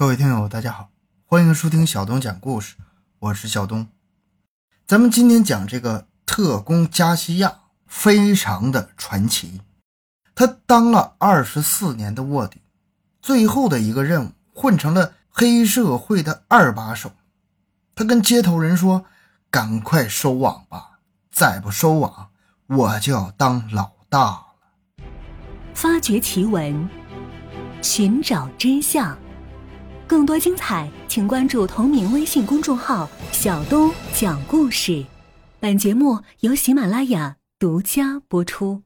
各位听友，大家好，欢迎收听小东讲故事，我是小东。咱们今天讲这个特工加西亚，非常的传奇。他当了二十四年的卧底，最后的一个任务，混成了黑社会的二把手。他跟接头人说：“赶快收网吧，再不收网，我就要当老大了。”发掘奇闻，寻找真相。更多精彩，请关注同名微信公众号“小东讲故事”。本节目由喜马拉雅独家播出。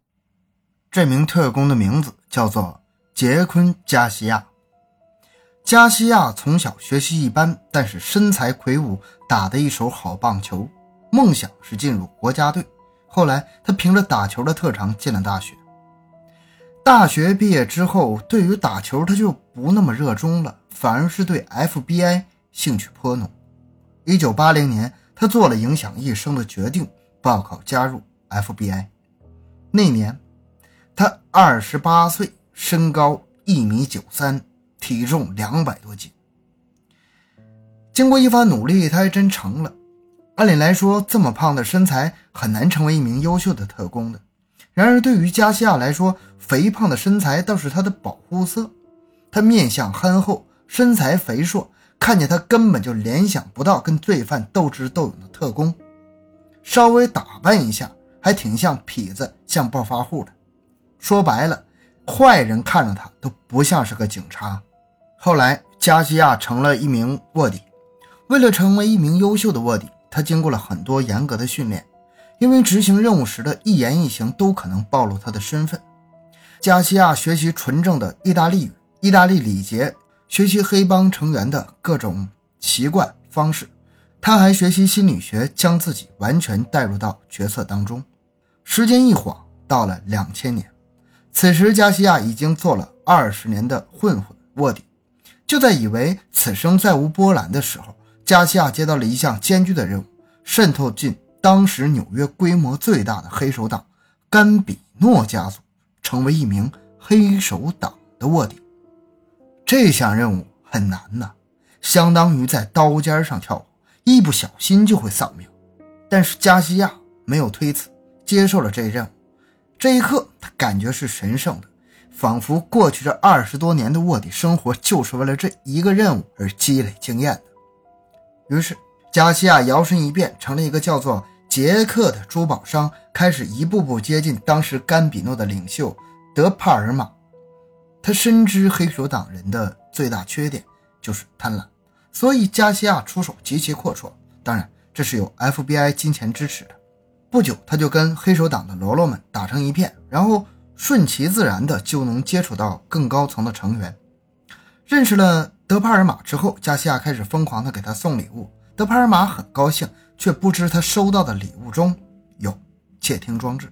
这名特工的名字叫做杰昆·加西亚。加西亚从小学习一般，但是身材魁梧，打得一手好棒球，梦想是进入国家队。后来，他凭着打球的特长进了大学。大学毕业之后，对于打球他就不那么热衷了，反而是对 FBI 兴趣颇浓。一九八零年，他做了影响一生的决定，报考加入 FBI。那年，他二十八岁，身高一米九三，体重两百多斤。经过一番努力，他还真成了。按理来说，这么胖的身材很难成为一名优秀的特工的。然而，对于加西亚来说，肥胖的身材倒是他的保护色。他面相憨厚，身材肥硕，看见他根本就联想不到跟罪犯斗智斗勇的特工。稍微打扮一下，还挺像痞子，像暴发户的。说白了，坏人看着他都不像是个警察。后来，加西亚成了一名卧底。为了成为一名优秀的卧底，他经过了很多严格的训练。因为执行任务时的一言一行都可能暴露他的身份，加西亚学习纯正的意大利语、意大利礼节，学习黑帮成员的各种习惯方式。他还学习心理学，将自己完全带入到角色当中。时间一晃到了两千年，此时加西亚已经做了二十年的混混卧底。就在以为此生再无波澜的时候，加西亚接到了一项艰巨的任务：渗透进。当时纽约规模最大的黑手党甘比诺家族成为一名黑手党的卧底，这项任务很难呐，相当于在刀尖上跳舞，一不小心就会丧命。但是加西亚没有推辞，接受了这一任务。这一刻，他感觉是神圣的，仿佛过去这二十多年的卧底生活就是为了这一个任务而积累经验的。于是，加西亚摇身一变，成了一个叫做。杰克的珠宝商开始一步步接近当时甘比诺的领袖德帕尔玛。他深知黑手党人的最大缺点就是贪婪，所以加西亚出手极其阔绰。当然，这是有 FBI 金钱支持的。不久，他就跟黑手党的喽啰们打成一片，然后顺其自然的就能接触到更高层的成员。认识了德帕尔玛之后，加西亚开始疯狂的给他送礼物。德帕尔玛很高兴。却不知他收到的礼物中有窃听装置，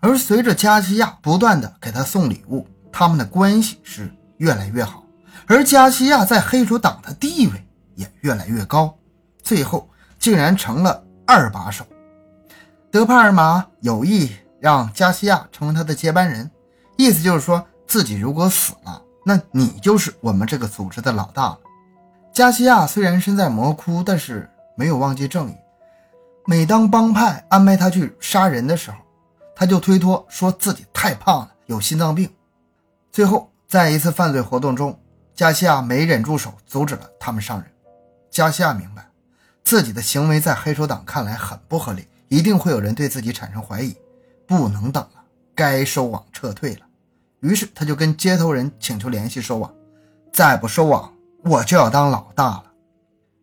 而随着加西亚不断的给他送礼物，他们的关系是越来越好，而加西亚在黑手党的地位也越来越高，最后竟然成了二把手。德帕尔玛有意让加西亚成为他的接班人，意思就是说自己如果死了，那你就是我们这个组织的老大了。加西亚虽然身在魔窟，但是。没有忘记正义。每当帮派安排他去杀人的时候，他就推脱说自己太胖了，有心脏病。最后，在一次犯罪活动中，加西亚没忍住手，阻止了他们上人。加西亚明白，自己的行为在黑手党看来很不合理，一定会有人对自己产生怀疑，不能等了，该收网撤退了。于是，他就跟接头人请求联系收网，再不收网，我就要当老大了。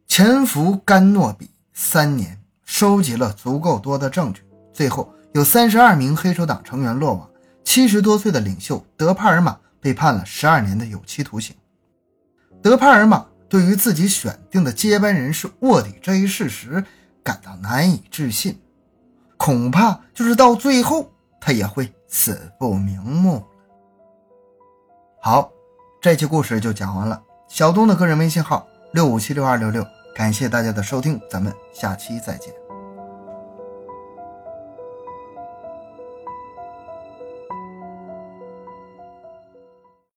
潜伏甘诺比三年，收集了足够多的证据，最后有三十二名黑手党成员落网，七十多岁的领袖德帕尔玛被判了十二年的有期徒刑。德帕尔玛对于自己选定的接班人是卧底这一事实感到难以置信，恐怕就是到最后他也会死不瞑目好，这期故事就讲完了。小东的个人微信号六五七六二六六。感谢大家的收听，咱们下期再见。